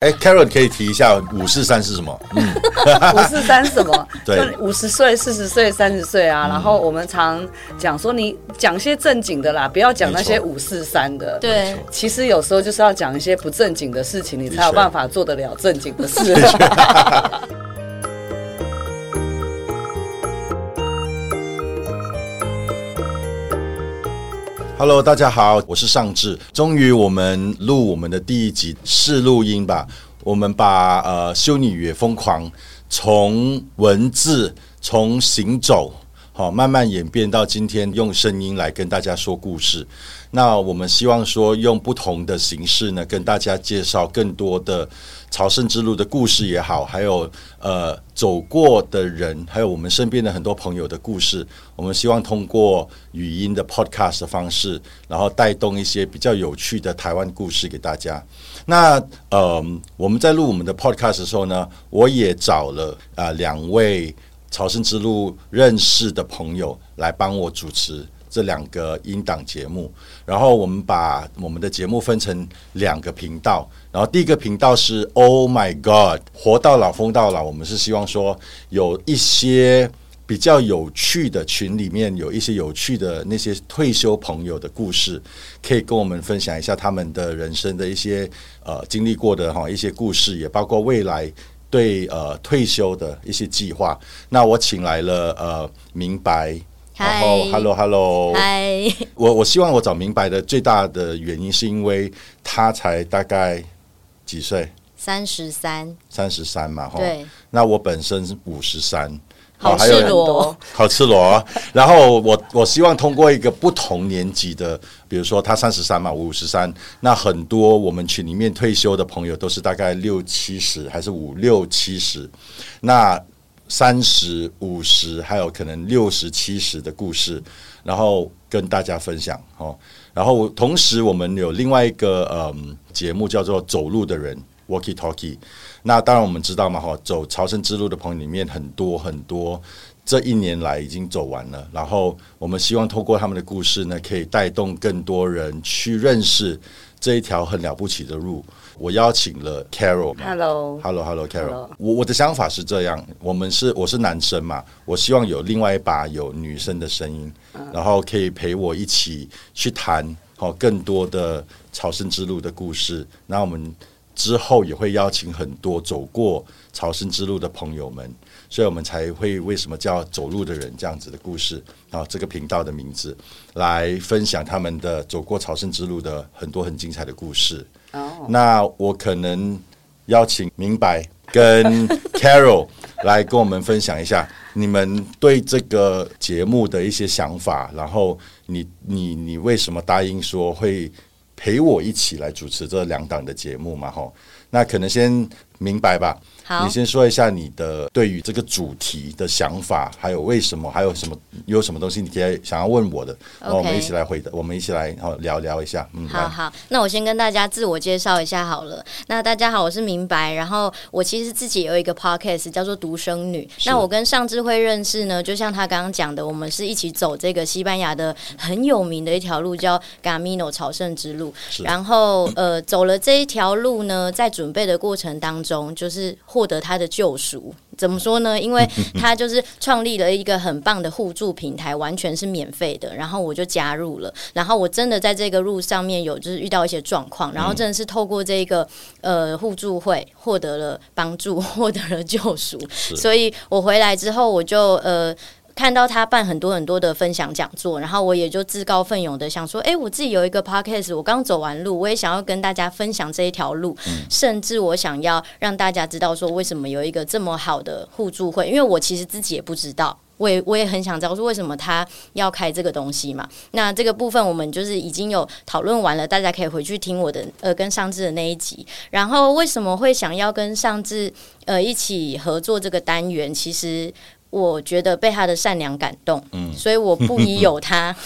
哎，Carol 可以提一下五四三是什么？嗯，五四三什么？对五十岁、四十岁、三十岁啊。然后我们常讲说，你讲些正经的啦，不要讲那些五四三的。对，其实有时候就是要讲一些不正经的事情，你才有办法做得了正经的事。Hello，大家好，我是尚志。终于我们录我们的第一集试录音吧。我们把呃《修女也疯狂》从文字从行走，好、慢慢演变到今天用声音来跟大家说故事。那我们希望说用不同的形式呢，跟大家介绍更多的朝圣之路的故事也好，还有呃走过的人，还有我们身边的很多朋友的故事。我们希望通过语音的 podcast 的方式，然后带动一些比较有趣的台湾故事给大家。那呃，我们在录我们的 podcast 的时候呢，我也找了啊、两位朝圣之路认识的朋友来帮我主持这两个音档节目。然后我们把我们的节目分成两个频道，然后第一个频道是 Oh My God，活到老疯到老。我们是希望说有一些比较有趣的群里面有一些有趣的那些退休朋友的故事，可以跟我们分享一下他们的人生的一些呃经历过的哈一些故事，也包括未来对呃退休的一些计划。那我请来了呃明白。然后，Hello Hello，嗨，我我希望我找明白的最大的原因是因为他才大概几岁，三十三，三十三嘛，哈。对，那我本身是五十三，好还有赤裸，好赤裸。然后我我希望通过一个不同年级的，比如说他三十三嘛，我五十三，那很多我们群里面退休的朋友都是大概六七十，还是五六七十，那三十五十，还有可能六十七十的故事，然后跟大家分享哦。然后同时我们有另外一个嗯节目叫做《走路的人》（Walkie Talkie）。那当然我们知道嘛，哈，走朝圣之路的朋友里面很多很多，这一年来已经走完了。然后我们希望透过他们的故事呢，可以带动更多人去认识这一条很了不起的路。我邀请了 Carol 嘛 Hello，Hello Hello Carol，我我的想法是这样，我们是我是男生嘛，我希望有另外一把有女生的声音，然后可以陪我一起去谈好更多的朝圣之路的故事。那我们之后也会邀请很多走过朝圣之路的朋友们，所以我们才会为什么叫走路的人这样子的故事啊，这个频道的名字来分享他们的走过朝圣之路的很多很精彩的故事。哦，那我可能邀请明白跟 Carol 来跟我们分享一下你们对这个节目的一些想法，然后你你你为什么答应说会陪我一起来主持这两档的节目嘛？哈，那可能先明白吧。好你先说一下你的对于这个主题的想法，还有为什么，还有什么有什么东西你可以想要问我的，然后我们一起来回答，我们一起来然后聊聊一下。嗯，好好，那我先跟大家自我介绍一下好了。那大家好，我是明白。然后我其实自己有一个 podcast 叫做《独生女》。那我跟尚智慧认识呢，就像他刚刚讲的，我们是一起走这个西班牙的很有名的一条路，叫 Camino 朝圣之路。是然后呃，走了这一条路呢，在准备的过程当中，就是获得他的救赎。怎么说呢？因为 他就是创立了一个很棒的互助平台，完全是免费的。然后我就加入了，然后我真的在这个路上面有就是遇到一些状况，然后真的是透过这个呃互助会获得了帮助，获得了救赎。所以我回来之后，我就呃。看到他办很多很多的分享讲座，然后我也就自告奋勇的想说，哎、我自己有一个 podcast，我刚走完路，我也想要跟大家分享这一条路，甚至我想要让大家知道说，为什么有一个这么好的互助会，因为我其实自己也不知道。我也我也很想知道说为什么他要开这个东西嘛？那这个部分我们就是已经有讨论完了，大家可以回去听我的呃跟上智的那一集。然后为什么会想要跟上智呃一起合作这个单元？其实我觉得被他的善良感动，嗯，所以我不疑有他。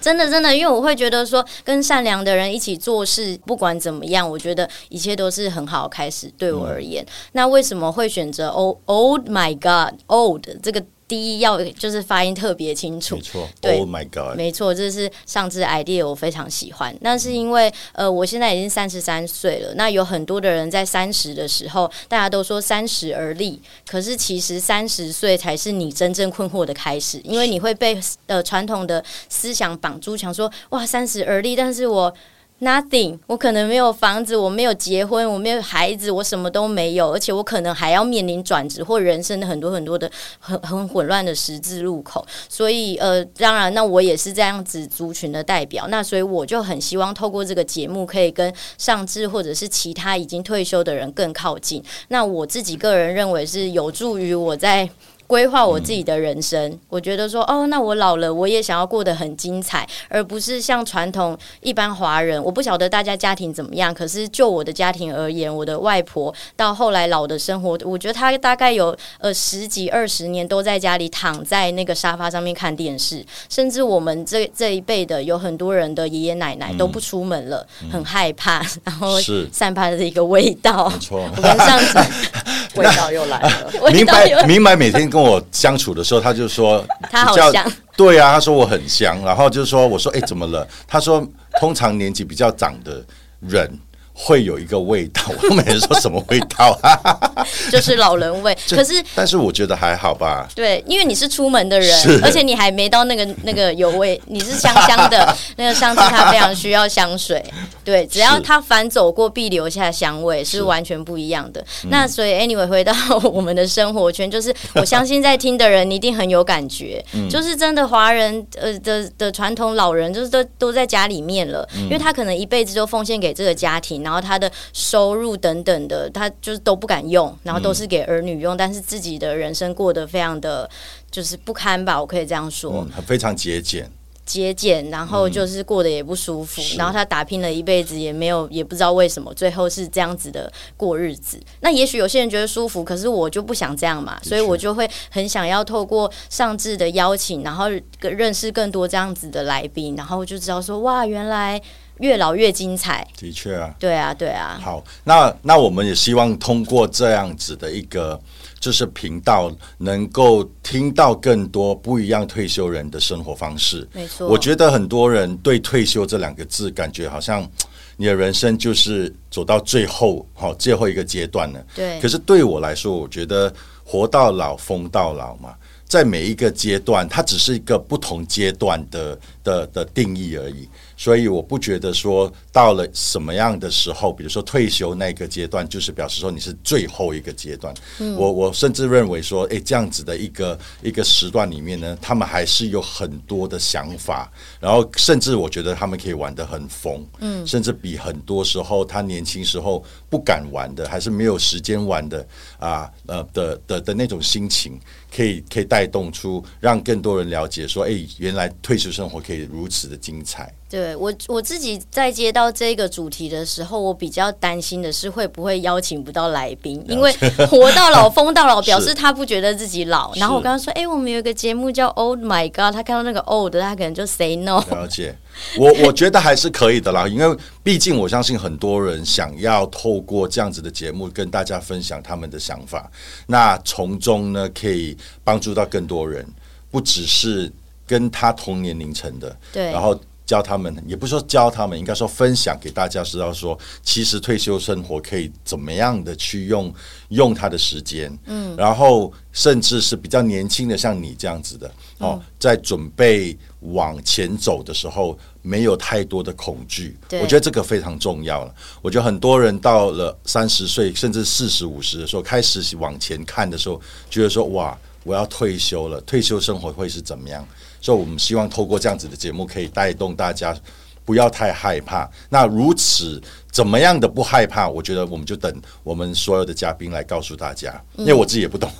真的真的，因为我会觉得说，跟善良的人一起做事，不管怎么样，我觉得一切都是很好的开始。对我而言，那为什么会选择 “old old my God old” 这个？第一要就是发音特别清楚没。错对，Oh my God，没错，这是上肢 idea，我非常喜欢。那是因为呃，我现在已经三十三岁了。那有很多的人在三十的时候，大家都说三十而立，可是其实三十岁才是你真正困惑的开始，因为你会被呃传统的思想绑住，想说哇三十而立，但是我。Nothing，我可能没有房子，我没有结婚，我没有孩子，我什么都没有，而且我可能还要面临转职或人生的很多很多的很很混乱的十字路口。所以呃，当然，那我也是这样子族群的代表，那所以我就很希望透过这个节目，可以跟上至或者是其他已经退休的人更靠近。那我自己个人认为是有助于我在。规划我自己的人生，我觉得说，哦，那我老了，我也想要过得很精彩，而不是像传统一般华人。我不晓得大家家庭怎么样，可是就我的家庭而言，我的外婆到后来老的生活，我觉得她大概有呃十几二十年都在家里躺在那个沙发上面看电视，甚至我们这这一辈的有很多人的爷爷奶奶都不出门了，很害怕，然后是散发着一个味道。没错。我跟上次 味道又来了。味明白明白，每天跟我相处的时候，他就说 他好比较香对啊，他说我很香，然后就说我说哎、怎么了？他说通常年纪比较长的人会有一个味道，我每人说什么味道啊？就是老人味，可是但是我觉得还好吧。对，因为你是出门的人，而且你还没到那个那个有味，你是香香的。那个上次他非常需要香水，对，只要是他反走过必留下香味，是是完全不一样的。嗯那所以 anyway 回到我们的生活圈，就是我相信在听的人一定很有感觉，嗯就是真的华人呃的的传统老人，就是都都在家里面了，嗯因为他可能一辈子都奉献给这个家庭，然后他的收入等等的，他就是都不敢用，然后都是给儿女用，但是自己的人生过得非常的就是不堪吧，我可以这样说。嗯，非常节俭，节俭，然后就是过得也不舒服，然后他打拼了一辈子也没有，也不知道为什么最后是这样子的过日子。那也许有些人觉得舒服，可是我就不想这样嘛，所以我就会很想要透过上智的邀请，然后认识更多这样子的来宾，然后就知道说哇，原来越老越精彩。的确啊。对啊，对啊，好，那那我们也希望通过这样子的一个就是频道，能够听到更多不一样退休人的生活方式。没错。我觉得很多人对退休这两个字，感觉好像你的人生就是走到最后，好最后一个阶段了。对可是对我来说，我觉得活到老，疯到老嘛，在每一个阶段，它只是一个不同阶段的的的定义而已。所以我不觉得说到了什么样的时候，比如说退休那个阶段，就是表示说你是最后一个阶段。我我甚至认为说，诶，这样子的一个一个时段里面呢，他们还是有很多的想法，然后甚至我觉得他们可以玩得很疯，嗯，甚至比很多时候他年轻时候不敢玩的，还是没有时间玩的啊，呃的的的那种心情，可以可以带动出让更多人了解说，诶，原来退休生活可以如此的精彩。对我我自己在接到这个主题的时候，我比较担心的是会不会邀请不到来宾，因为活到老疯到老，表示他不觉得自己老。然后我跟他说：“哎、我们有一个节目叫 Old My God，他看到那个 old，他可能就 say no。了解，我我觉得还是可以的啦，因为毕竟我相信很多人想要透过这样子的节目跟大家分享他们的想法，那从中呢可以帮助到更多人，不只是跟他同年龄层的，对然后。教他们，也不是说教他们，应该说分享给大家知道说，其实退休生活可以怎么样的去用用他的时间，嗯，然后甚至是比较年轻的，像你这样子的哦，在准备往前走的时候，没有太多的恐惧，我觉得这个非常重要了。我觉得很多人到了三十岁甚至四十五十的时候，开始往前看的时候，觉得说哇，我要退休了，退休生活会是怎么样？所以我们希望透过这样子的节目，可以带动大家不要太害怕。那如此怎么样的不害怕？我觉得我们就等我们所有的嘉宾来告诉大家，因为我自己也不懂，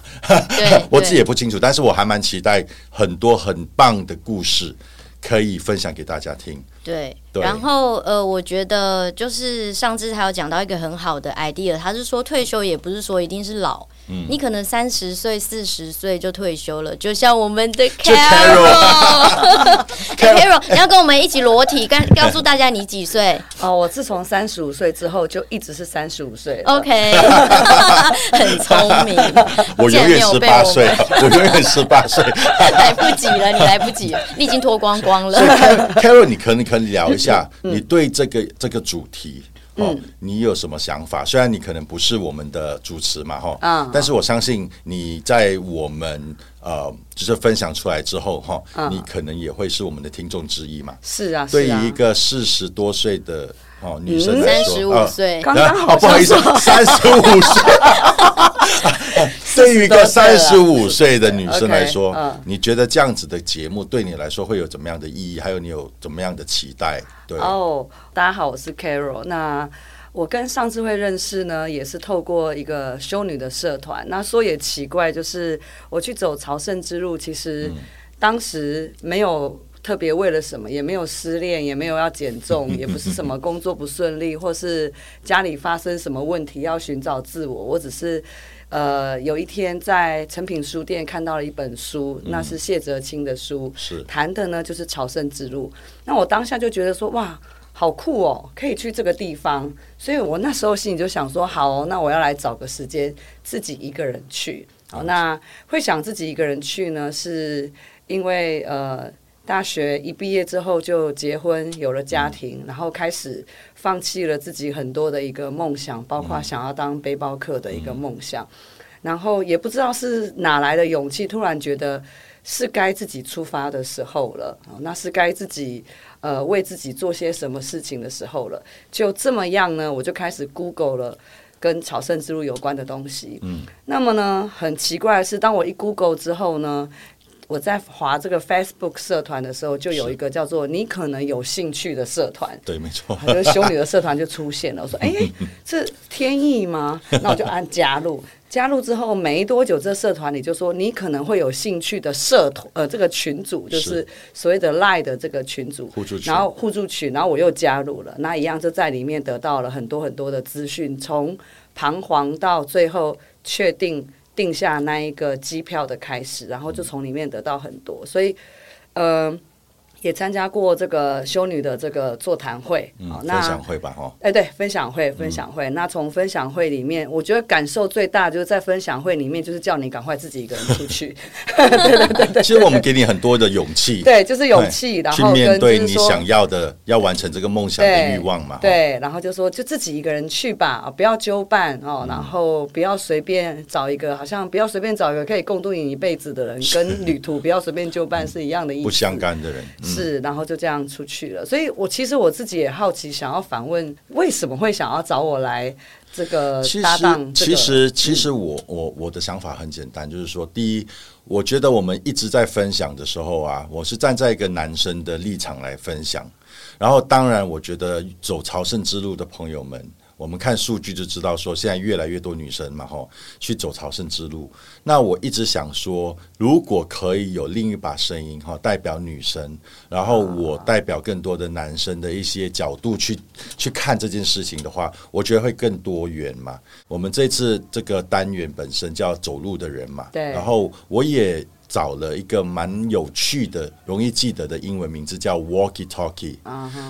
对 我自己也不清楚，但是我还蛮期待很多很棒的故事可以分享给大家听。对，对然后呃，我觉得就是上次还有讲到一个很好的 idea，他是说退休也不是说一定是老，嗯你可能三十岁、四十岁就退休了，就像我们的 Carol Carol，Carol，你要跟我们一起裸体，告告诉大家你几岁 哦，我自从三十五岁之后就一直是三十五岁。？OK，很聪明，我永远十八岁，我永远十八岁。来不及了，你来不及了，你已经脱光光了。Car- Carol，你可能可以聊一下，你对这个这个主题。哦，你有什么想法？虽然你可能不是我们的主持嘛，哈，嗯但是我相信你在我们呃，就是分享出来之后，哈，你可能也会是我们的听众之一嘛。是啊，是啊对于一。个四十多岁的哦女生来三，十五呃岁，刚刚哦，好不好意思三十五岁。对于一个三十五岁的女生来说你觉得这样子的节目对你来说会有怎么样的意义？还有你有怎么样的期待？对，哦，大家好，我是 Carol。那我跟上次会认识呢，也是透过一个修女的社团。那说也奇怪，就是我去走朝圣之路，其实当时没有。特别为了什么，也没有失恋，也没有要减重，也不是什么工作不顺利，或是家里发生什么问题要寻找自我。我只是，呃，有一天在诚品书店看到了一本书，那是谢哲青的书，是谈的呢就是朝圣之路。那我当下就觉得说，哇，好酷哦，可以去这个地方。所以我那时候心里就想说，好哦、那我要来找个时间自己一个人去。好，那会想自己一个人去呢，是因为呃。大学一毕业之后就结婚，有了家庭，然后开始放弃了自己很多的一个梦想，包括想要当背包客的一个梦想。然后也不知道是哪来的勇气，突然觉得是该自己出发的时候了，哦那是该自己呃为自己做些什么事情的时候了。就这么样呢，我就开始 Google 了。跟朝圣之路有关的东西，嗯，那么呢，很奇怪的是，当我一 Google 之后呢，我在划这个 Facebook 社团的时候，就有一个叫做“你可能有兴趣”的社团，对，没错。就是修女的社团就出现了。我说：“哎、这天意吗？”那我就按加入。加入之后没多久，这社团里就说你可能会有兴趣的社团，呃，这个群组就是是所谓的 Line 的这个群组，然后互助群，然后我又加入了，那一样就在里面得到了很多很多的资讯，从彷徨到最后确定定下那一个机票的开始，然后就从里面得到很多，所以，呃，也参加过这个修女的这个座谈会，嗯，那分享会吧，哈，哎，对，分享会，分享会。那从分享会里面，我觉得感受最大就是在分享会里面，就是叫你赶快自己一个人出去。对对对。其实我们给你很多的勇气，对，就是勇气，然去后去面对你想要的，要完成这个梦想的欲望嘛，哈，对，然后就说就自己一个人去吧，啊不要纠伴嗯。哦，然后不要随便找一个，好像不要随便找一个可以共度你一辈子的人，跟旅途不要随便纠伴是一样的意思。不相干的人，嗯是，然后就这样出去了。所以我其实我自己也好奇，想要反问为什么会想要找我来这个搭档、这个。其实，其实我我我的想法很简单，就是说，第一，我觉得我们一直在分享的时候啊，我是站在一个男生的立场来分享。然后，当然，我觉得走朝圣之路的朋友们，我们看数据就知道，说现在越来越多女生嘛，吼，去走朝圣之路。那我一直想说，如果可以有另一把声音哈，代表女生，然后我代表更多的男生的一些角度去去看这件事情的话，我觉得会更多元嘛。我们这次这个单元本身叫走路的人嘛，对然后我也。找了一个蛮有趣的、容易记得的英文名字，叫 Walkie Talkie。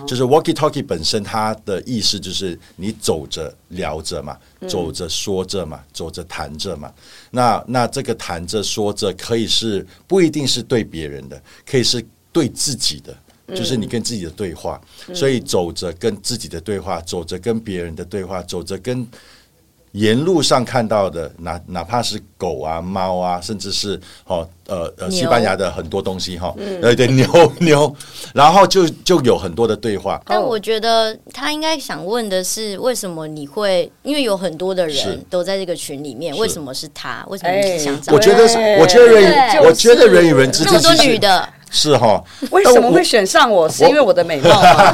就是 Walkie Talkie 本身它的意思就是你走着聊着嘛，走着说着嘛，走着谈着嘛。那那这个谈着说着可以是不一定是对别人的，可以是对自己的。就是你跟自己的对话，所以走着跟自己的对话，走着跟别人的对话，走着跟沿路上看到的，哪哪怕是狗啊、猫啊，甚至是哦呃呃西班牙的很多东西哈，对对 牛牛，然后就就有很多的对话。但我觉得他应该想问的是，为什么你会？因为有很多的人都在这个群里面，为什么是他？为什么你是想找我觉得是我觉得人与我觉得人与人之间，这么多女的？是哈，为什么会选上我？是因为我的美貌吗？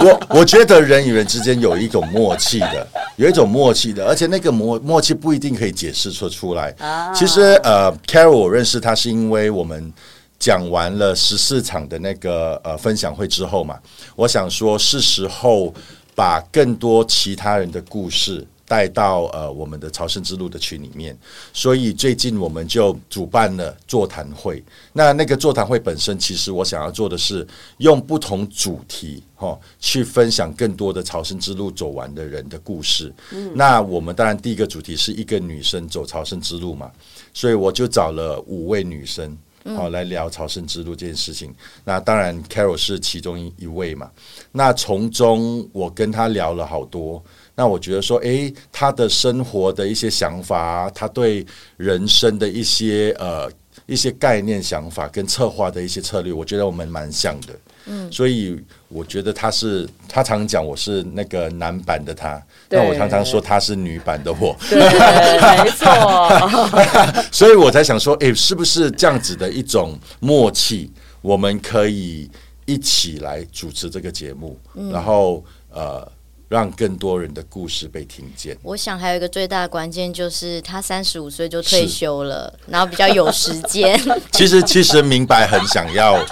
我我觉得人与人之间有一种默契的，有一种默契的，而且那个默默契不一定可以解释出出来。其实呃，Carol 我认识他是因为我们讲完了十四场的那个呃分享会之后嘛，我想说是时候把更多其他人的故事带到呃我们的朝圣之路的群里面，所以最近我们就主办了座谈会。那那个座谈会本身，其实我想要做的是用不同主题哈去分享更多的朝圣之路走完的人的故事。那我们当然第一个主题是一个女生走朝圣之路嘛，所以我就找了五位女生。好，来聊朝圣之路这件事情。那当然，Carol 是其中一一位嘛。那从中我跟他聊了好多。那我觉得说，诶，他的生活的一些想法，他对人生的一些呃一些概念、想法跟策划的一些策略，我觉得我们蛮像的。嗯，所以我觉得他是他常讲我是那个男版的他，那我常常说他是女版的我。对，没错。所以我才想说，诶，是不是这样子的一种默契，我们可以一起来主持这个节目，然后呃。让更多人的故事被听见。我想还有一个最大的关键就是他三十五岁就退休了，然后比较有时间。其实其实明白很想要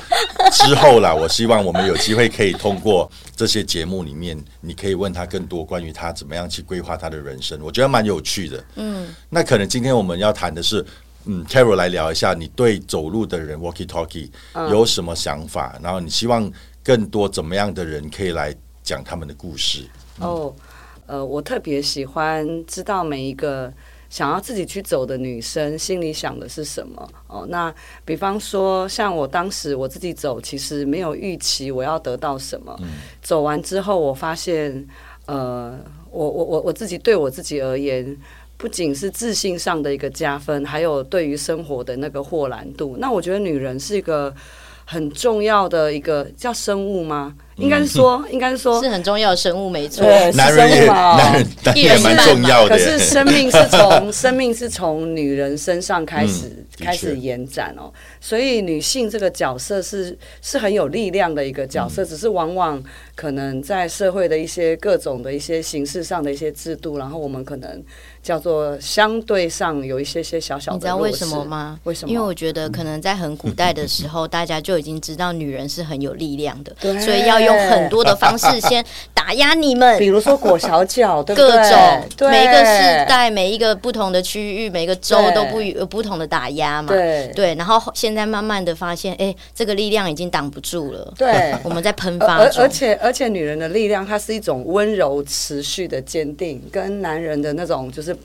之后啦，我希望我们有机会可以通过这些节目里面，你可以问他更多关于他怎么样去规划他的人生，我觉得蛮有趣的。嗯，那可能今天我们要谈的是，嗯，Carol 来聊一下你对走路的人 Walkie Talkie 有什么想法，然后你希望更多怎么样的人可以来讲他们的故事。哦，呃，我特别喜欢知道每一个想要自己去走的女生心里想的是什么。哦，那比方说，像我当时我自己走，其实没有预期我要得到什么。走完之后，我发现，呃，我我我我自己对我自己而言，不仅是自信上的一个加分，还有对于生活的那个豁然度。那我觉得女人是一个很重要的一个叫生物吗？应该是说，应该是说，是很重要的生物，没错。男人也，男人也蛮重要的。可是生命是从 生命是从女人身上开始开始延展哦，所以女性这个角色是是很有力量的一个角色，只是往往可能在社会的一些各种的一些形式上的一些制度，然后我们可能。叫做相对上有一些些小小的，你知道为什么吗？为什么？因为我觉得可能在很古代的时候，大家就已经知道女人是很有力量的，所以要用很多的方式先打压你们。比如说裹小脚，对各种每一个时代、每一个不同的区域、每个州都不有不同的打压嘛。对对，然后现在慢慢的发现，哎，这个力量已经挡不住了。对，我们在喷发。而而且而且，女人的力量，它是一种温柔、持续的坚定，跟男人的那种就是。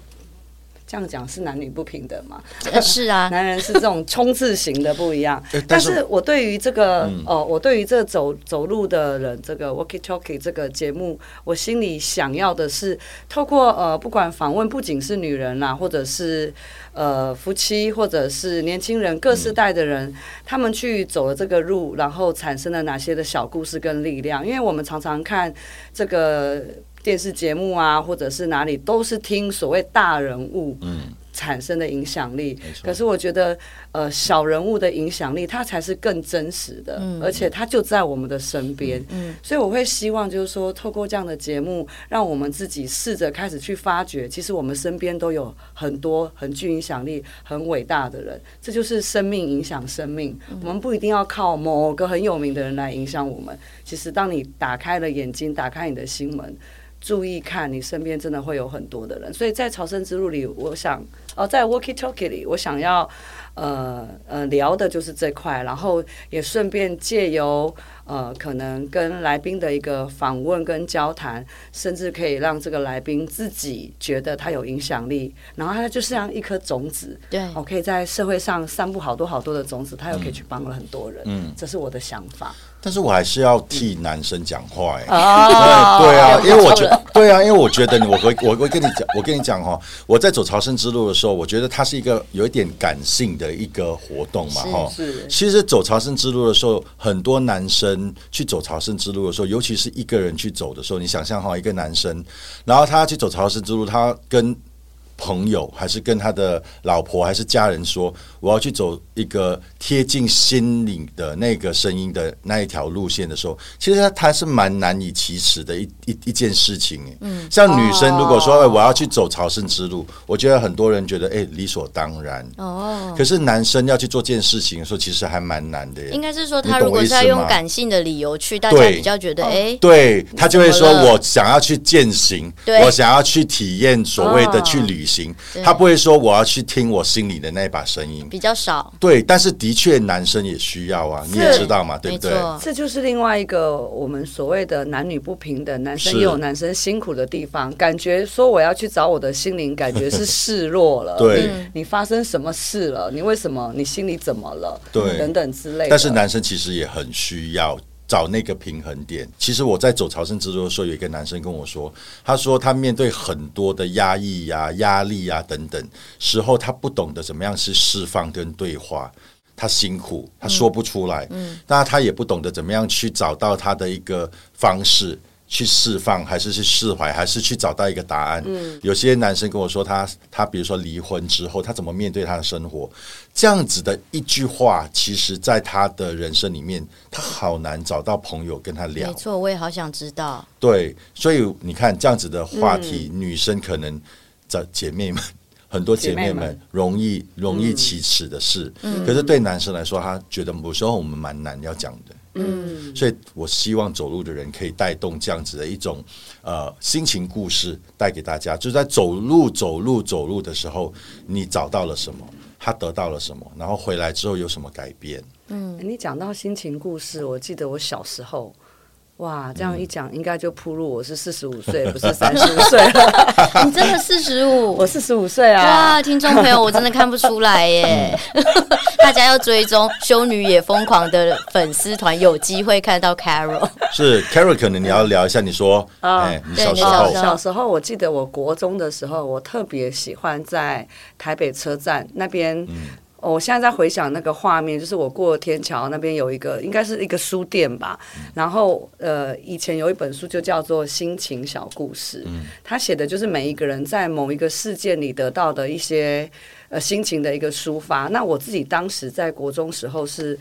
这样讲是男女不平等吗？是啊，男人是这种冲刺型的不一样。但是我对于这个哦，我对于这走走路的人，这个 Walkie Talkie 这个节目，我心里想要的是，透过呃，不管访问不仅是女人啦，或者是呃夫妻，或者是年轻人，各世代的人，他们去走了这个路，然后产生了哪些的小故事跟力量？因为我们常常看这个。电视节目啊，或者是哪里，都是听所谓大人物产生的影响力。可是我觉得，呃，小人物的影响力，它才是更真实的，而且它就在我们的身边。嗯所以我会希望，就是说，透过这样的节目，让我们自己试着开始去发掘，其实我们身边都有很多很具影响力、很伟大的人。这就是生命影响生命。我们不一定要靠某个很有名的人来影响我们。其实，当你打开了眼睛，打开你的心门。注意看，你身边真的会有很多的人，所以在朝圣之路里，我想，哦，在 Walkie Talkie 里，我想要，呃呃，聊的就是这块，然后也顺便借由。呃，可能跟来宾的一个访问跟交谈，甚至可以让这个来宾自己觉得他有影响力，然后他就像一颗种子，对，我可以在社会上散布好多好多的种子，他又可以去帮了很多人，嗯，这是我的想法。但是我还是要替男生讲话，哎，对啊，因为我觉得，对啊，因为我觉得，我会，我会跟你讲，我跟你讲哈，我在走朝圣之路的时候，我觉得它是一个有一点感性的一个活动嘛，哈，是，其实走朝圣之路的时候，很多男生。去走朝圣之路的时候，尤其是一个人去走的时候，你想象哈，一个男生，然后他去走朝圣之路，他跟朋友，还是跟他的老婆，还是家人说，我要去走一个贴近心灵的那个声音的那一条路线的时候，其实他他是蛮难以启齿的一 一一件事情。嗯，像女生如果说、我要去走朝圣之路，我觉得很多人觉得哎理所当然。哦，可是男生要去做这件事情的时候，其实还蛮难的。应该是说他如果是要用感性的理由去，大家比较觉得哎。对他就会说怎么：“了？我想要去践行，对。我想要去体验所谓的哦。去旅行。他不会说我要去听我心里的那一把声音。比较少，对，但是的确男生也需要啊，你也知道嘛，对不对？这就是另外一个我们所谓的男女不平等，男生也有男生辛苦的地方。感觉说我要去找我的心灵，感觉是示弱了。对你你发生什么事了？你为什么？你心里怎么了？对等等之类的。但是男生其实也很需要。找那个平衡点。其实我在走朝圣之路的时候，有一个男生跟我说，他说他面对很多的压抑呀、压力呀、等等时候，他不懂得怎么样去释放跟对话。他辛苦，他说不出来，嗯，那他也不懂得怎么样去找到他的一个方式去释放，还是去释怀，还是去找到一个答案。嗯，有些男生跟我说他，他比如说离婚之后，他怎么面对他的生活，这样子的一句话，其实在他的人生里面，他好难找到朋友跟他聊没。错，我也好想知道。对，所以你看这样子的话题，女生可能找姐妹们。很多姐妹们姐妹们容易容易启齿的事，可是对男生来说，他觉得有时候我们蛮难要讲的。嗯，所以我希望走路的人可以带动这样子的一种呃心情故事带给大家，就是在走路走路走路的时候，你找到了什么，他得到了什么，然后回来之后有什么改变。嗯你讲到心情故事，我记得我小时候。哇，这样一讲，应该就铺路我是四十五岁，不是三十五岁了。你真的四十五我，四十五岁啊！哇，听众朋友，我真的看不出来耶！大家要追踪“修女也疯狂”的粉丝团，有机会看到 Carol。是 Carol，可能你要聊一下，你说，啊哎，小时候你小时候小时候，我记得我国中的时候，我特别喜欢在台北车站那边。嗯哦我现在在回想那个画面，就是我过天桥那边有一个，应该是一个书店吧。嗯然后呃，以前有一本书就叫做《心情小故事》，嗯他写的就是每一个人在某一个事件里得到的一些呃心情的一个抒发。那我自己当时在国中时候是。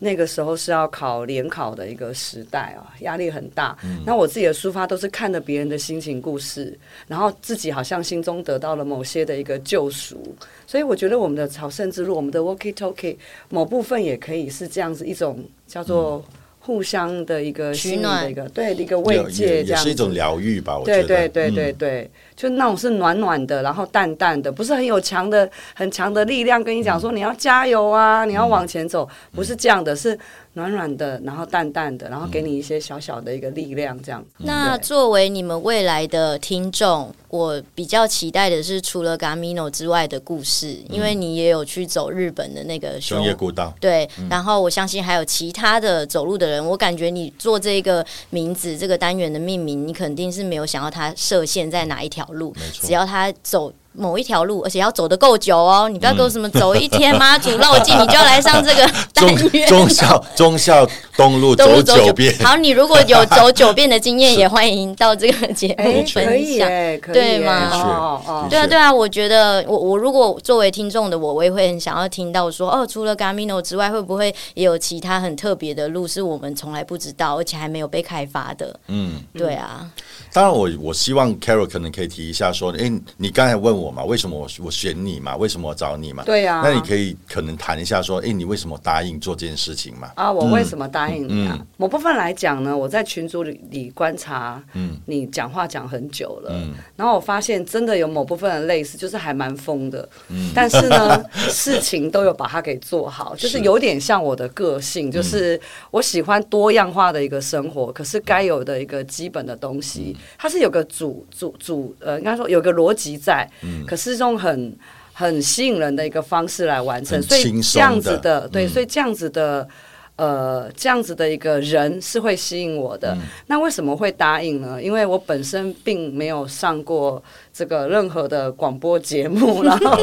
那个时候是要考联考的一个时代啊，压力很大。那我自己的抒发都是看着别人的心情故事，然后自己好像心中得到了某些的一个救赎。所以我觉得我们的朝圣之路，我们的 walkie talkie 某部分也可以是这样子一种叫做互相的一个取心灵的暖一个对一个慰藉，这样是一种疗愈吧，我觉对得。对对对对对，就那种是暖暖的，然后淡淡的，不是很有强的、很强的力量跟你讲说你要加油啊，你要往前走，不是这样的，是暖暖的，然后淡淡的，然后给你一些小小的一个力量，这样。那作为你们未来的听众，我比较期待的是除了 Gamino 之外的故事，因为你也有去走日本的那个熊野古道。对，然后我相信还有其他的走路的人，我感觉你做这个名字这个单元的命名，你肯定是没有想到它设限在哪一条路只要他走。某一条路，而且要走得够久哦！你不要给我什么走一天妈祖绕境，你就要来上这个 单忠元。忠孝忠孝东路走走九遍，好，你如果有走九遍的经验，也欢迎到这个节哎目，分享。对吗对啊，对啊，我觉得我我如果作为听众的我，我也会很想要听到说，哦，除了 Gamino 之外，会不会也有其他很特别的路是我们从来不知道，而且还没有被开发的？嗯。对啊，当然我，我希望 Carol 可能可以提一下说，诶，你刚才问我嘛，为什么我我选你嘛，为什么我找你嘛？对啊。那你可以可能谈一下说，诶，你为什么答应做这件事情嘛？啊，我为什么答应你啊？嗯。某部分来讲呢，我在群组里里观察，嗯。你讲话讲很久了，嗯。然后我发现真的有某部分的类似，就是还蛮疯的，嗯。但是呢，事情都有把它给做好，就是是。有点像我的个性，就是我喜欢多样化的一个生活，可是该有的一个基本的东西，嗯。它是有个主主主呃，应该说有个逻辑在，嗯可是用很很吸引人的一个方式来完成，所以这样子的的，对，嗯所以这样子的。呃，这样子的一个人是会吸引我的。那为什么会答应呢？因为我本身并没有上过这个任何的广播节目，然后，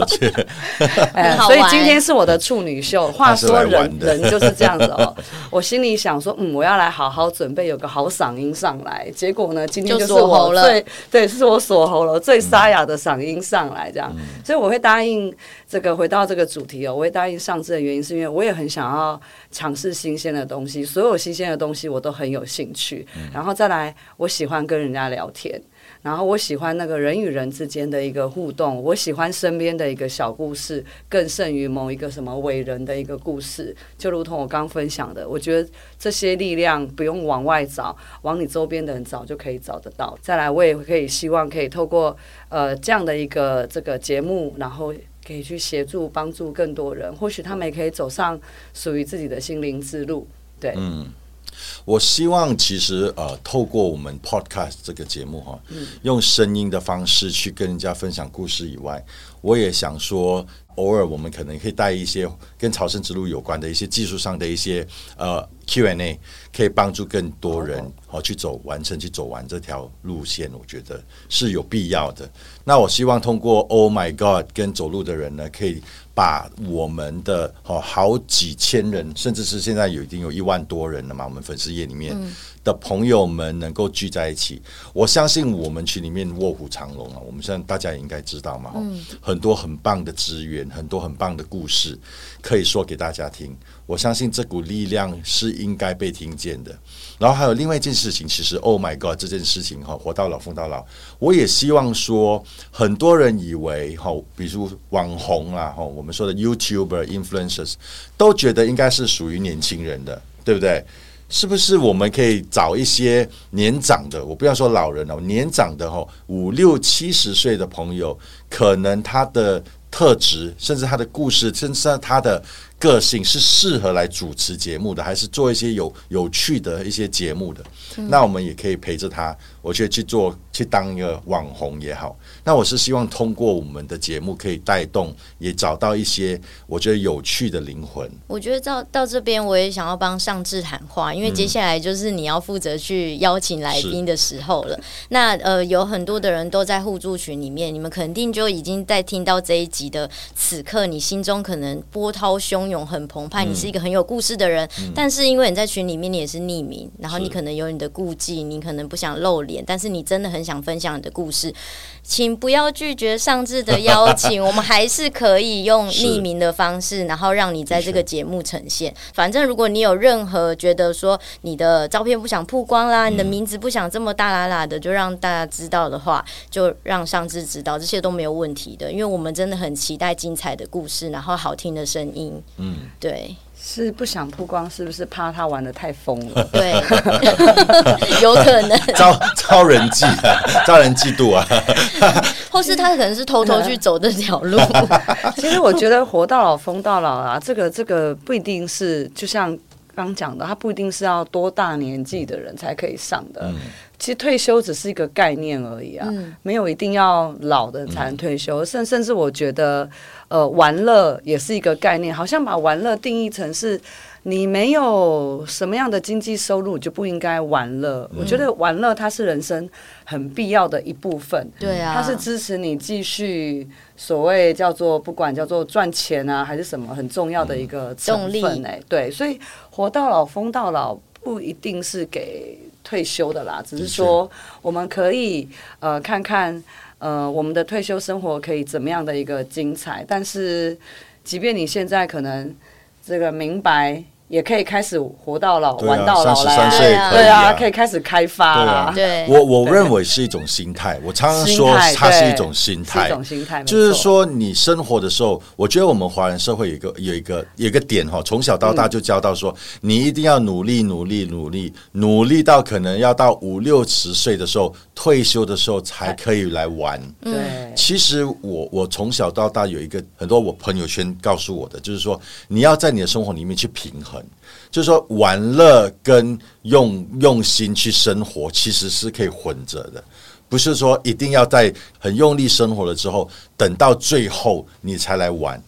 哎所以今天是我的处女秀。话说人人就是这样子哦。我心里想说，嗯，我要来好好准备，有个好嗓音上来。结果呢，今天就就是我最对，是我锁喉了最沙哑的嗓音上来，这样。所以我会答应这个回到这个主题哦，我会答应上次的原因是因为我也很想要尝试新鲜的东西，所有新鲜的东西我都很有兴趣。然后再来，我喜欢跟人家聊天。然后我喜欢那个人与人之间的一个互动，我喜欢身边的一个小故事，更胜于某一个什么伟人的一个故事。就如同我刚分享的，我觉得这些力量不用往外找，往你周边的人找就可以找得到。再来，我也可以希望可以透过呃这样的一个这个节目，然后可以去协助帮助更多人，或许他们也可以走上属于自己的心灵之路。对，嗯我希望其实呃，透过我们 podcast 这个节目哈，用声音的方式去跟人家分享故事以外，我也想说，偶尔我们可能可以带一些跟朝圣之路有关的一些技术上的一些呃 Q&A，可以帮助更多人好、去走完成去走完这条路线，我觉得是有必要的。那我希望通过 Oh My God 跟走路的人呢，可以把我们的好好几千人，甚至是现在有已经有一万多人了嘛，我们粉丝页里面。的朋友们能够聚在一起。我相信我们群里面卧虎藏龙啊，我们现在大家也应该知道嘛，嗯很多很棒的资源，很多很棒的故事可以说给大家听。我相信这股力量是应该被听见的。然后还有另外一件事情，其实 Oh my God 这件事情哈，活到老疯到老，我也希望说，很多人以为哈，比如网红啊，哈，我们说的 YouTuber、Influencers 都觉得应该是属于年轻人的，对不对？是不是我们可以找一些年长的？我不要说老人哦，年长的哈，五六七十岁的朋友，可能他的特质，甚至他的故事，甚至他的个性是适合来主持节目的，还是做一些有有趣的一些节目的？那我们也可以陪着他，我觉得去做，去当一个网红也好。那我是希望通过我们的节目，可以带动，也找到一些我觉得有趣的灵魂。我觉得到到这边，我也想要帮尚志喊话，因为接下来就是你要负责去邀请来宾的时候了。那呃，有很多的人都在互助群里面，你们肯定就已经在听到这一集的此刻，你心中可能波涛汹涌，很澎湃。你是一个很有故事的人，但是因为你在群里面你也是匿名，然后你可能有你的顾忌，你可能不想露脸，但是你真的很想分享你的故事。请不要拒绝上智的邀请，我们还是可以用匿名的方式，然后让你在这个节目呈现。反正如果你有任何觉得说你的照片不想曝光啦，你的名字不想这么大啦啦的，就让大家知道的话，就让上智知道，这些都没有问题的，因为我们真的很期待精彩的故事，然后好听的声音。嗯，对是不想曝光，是不是怕他玩的太疯了？对，有可能，招招人嫉啊，招人嫉妒啊。或是他可能是偷偷去走这条路。其实我觉得活到老疯到老啊，这个这个不一定是，就像刚讲的，他不一定是要多大年纪的人才可以上的。其实退休只是一个概念而已啊，没有一定要老的才能退休。甚甚至我觉得，呃，玩乐也是一个概念，好像把玩乐定义成是。你没有什么样的经济收入，就不应该玩乐。我觉得玩乐它是人生很必要的一部分。对啊，它是支持你继续所谓叫做不管叫做赚钱啊，还是什么很重要的一个成动力分哎、对，所以活到老疯到老不一定是给退休的啦，只是说我们可以呃看看呃我们的退休生活可以怎么样的一个精彩，但是即便你现在可能这个明白。也可以开始活到老，玩到老33来，岁可以对啊，啊可以开始开发啦对啊。对。我我认为是一种心态，我常常说它是一种心态。一，种心态，就是说你生活的时候，我觉得我们华人社会有一个有一个有一个点哈，从小到大就教到说，你一定要努力努力努力努力到可能要到五六十岁的时候退休的时候才可以来玩。对，其实我我从小到大有一个很多我朋友圈告诉我的，就是说你要在你的生活里面去平衡，就是说玩乐跟用用心去生活其实是可以混着的，不是说一定要在很用力生活了之后，等到最后你才来玩。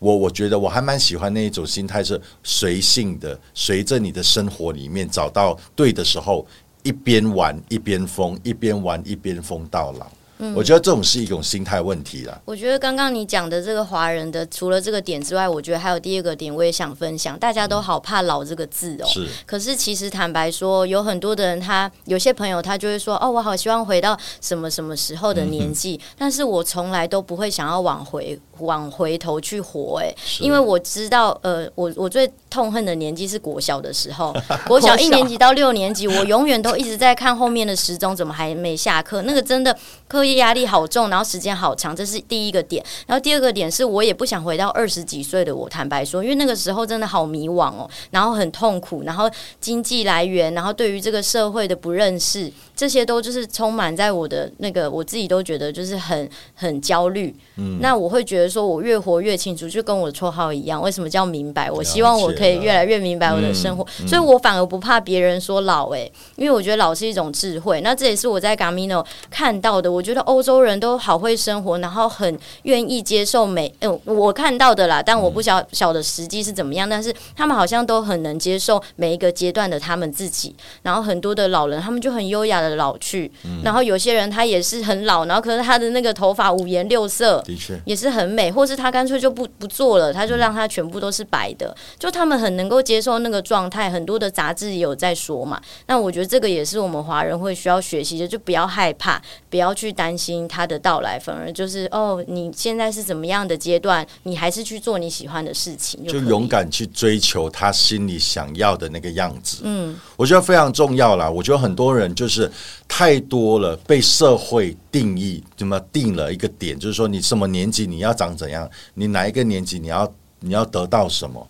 我我觉得我还蛮喜欢那一种心态，是随性的，随着你的生活里面找到对的时候，一边玩一边疯，一边玩一边疯到老。我觉得这种是一种心态问题啦。我觉得刚刚你讲的这个华人的，除了这个点之外，我觉得还有第二个点，我也想分享。大家都好怕“老”这个字哦，是。可是其实坦白说，有很多的人，他有些朋友他就会说：“哦，我好希望回到什么什么时候的年纪。”但是我从来都不会想要往回往回头去活，哎，因为我知道，呃，我我最痛恨的年纪是国小的时候，国小一年级到六年级，我永远都一直在看后面的时钟怎么还没下课，那个真的课业。压力好重，然后时间好长，这是第一个点。然后第二个点是我也不想回到二十几岁的我，坦白说，因为那个时候真的好迷惘哦，然后很痛苦，然后经济来源，然后对于这个社会的不认识，这些都就是充满在我的那个，我自己都觉得就是很很焦虑。嗯，那我会觉得说我越活越清楚，就跟我的绰号一样，为什么叫明白？我希望我可以越来越明白我的生活，所以我反而不怕别人说老诶，因为我觉得老是一种智慧。那这也是我在 Gamino 看到的，我觉得。欧洲人都好会生活，然后很愿意接受美嗯我看到的啦，但我不晓晓得实际是怎么样。但是他们好像都很能接受每一个阶段的他们自己。然后很多的老人，他们就很优雅的老去。然后有些人他也是很老，然后可是他的那个头发五颜六色，的确也是很美。或是他干脆就不不做了，他就让他全部都是白的。就他们很能够接受那个状态。很多的杂志也有在说嘛。那我觉得这个也是我们华人会需要学习的，就不要害怕，不要去担。心他的到来，反而就是哦，你现在是怎么样的阶段？你还是去做你喜欢的事情，就勇敢去追求他心里想要的那个样子。嗯，我觉得非常重要啦。我觉得很多人就是太多了，被社会定义，怎么定了一个点，就是说你什么年纪你要长怎样，你哪一个年纪你要你要得到什么？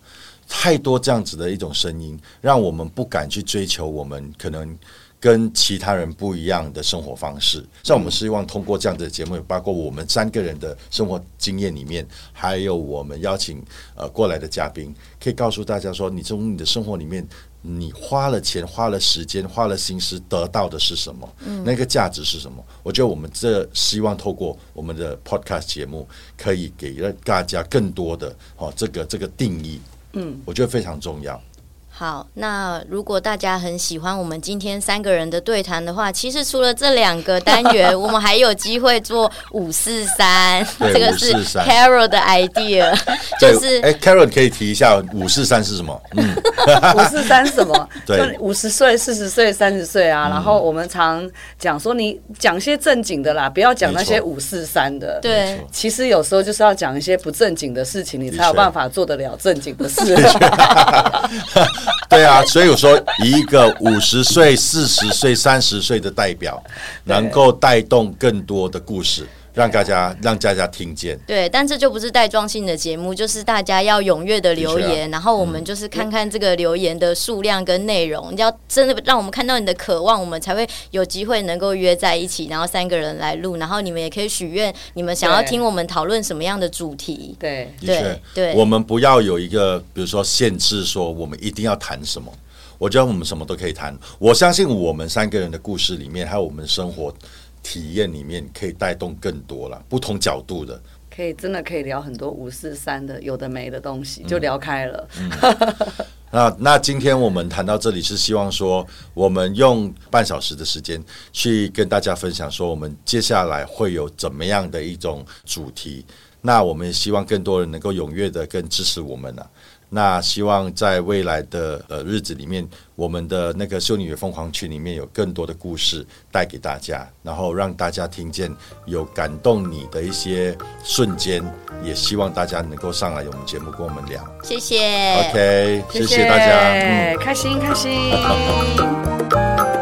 太多这样子的一种声音，让我们不敢去追求我们可能。跟其他人不一样的生活方式，像我们希望通过这样的节目，包括我们三个人的生活经验里面，还有我们邀请呃过来的嘉宾，可以告诉大家说，你从你的生活里面，你花了钱、花了时间、花了心思，得到的是什么？嗯，那个价值是什么？我觉得我们这希望透过我们的 podcast 节目，可以给了大家更多的哦这个这个定义。嗯，我觉得非常重要。好，那如果大家很喜欢我们今天三个人的对谈的话，其实除了这两个单元，我们还有机会做五四三，这个是 Carol 的 idea，就是哎，Carol 可以提一下五四三是什么？嗯，五四三什么？对，五十岁、四十岁、三十岁啊。然后我们常讲说，你讲些正经的啦，不要讲那些五四三的。对，其实有时候就是要讲一些不正经的事情，你才有办法做得了正经的事。对啊，所以我说，一个五十岁、四十岁、三十岁的代表，能够带动更多的故事。让大家让大家听见，对，但这就不是带状性的节目，就是大家要踊跃的留言，然后我们就是看看这个留言的数量跟内容，要真的让我们看到你的渴望，我们才会有机会能够约在一起，然后三个人来录，然后你们也可以许愿，你们想要听我们讨论什么样的主题？对，对，对，我们不要有一个比如说限制，说我们一定要谈什么，我觉得我们什么都可以谈。我相信我们三个人的故事里面，还有我们生活。体验里面可以带动更多了，不同角度的，可以真的可以聊很多五四三的有的没的东西，就聊开了。那那今天我们谈到这里，是希望说我们用半小时的时间去跟大家分享，说我们接下来会有怎么样的一种主题。那我们也希望更多人能够踊跃的更支持我们呢。那希望在未来的呃日子里面，我们的那个修女的疯狂群里面有更多的故事带给大家，然后让大家听见有感动你的一些瞬间，也希望大家能够上来我们节目跟我们聊。谢谢，OK，谢谢大家，嗯，开心开心。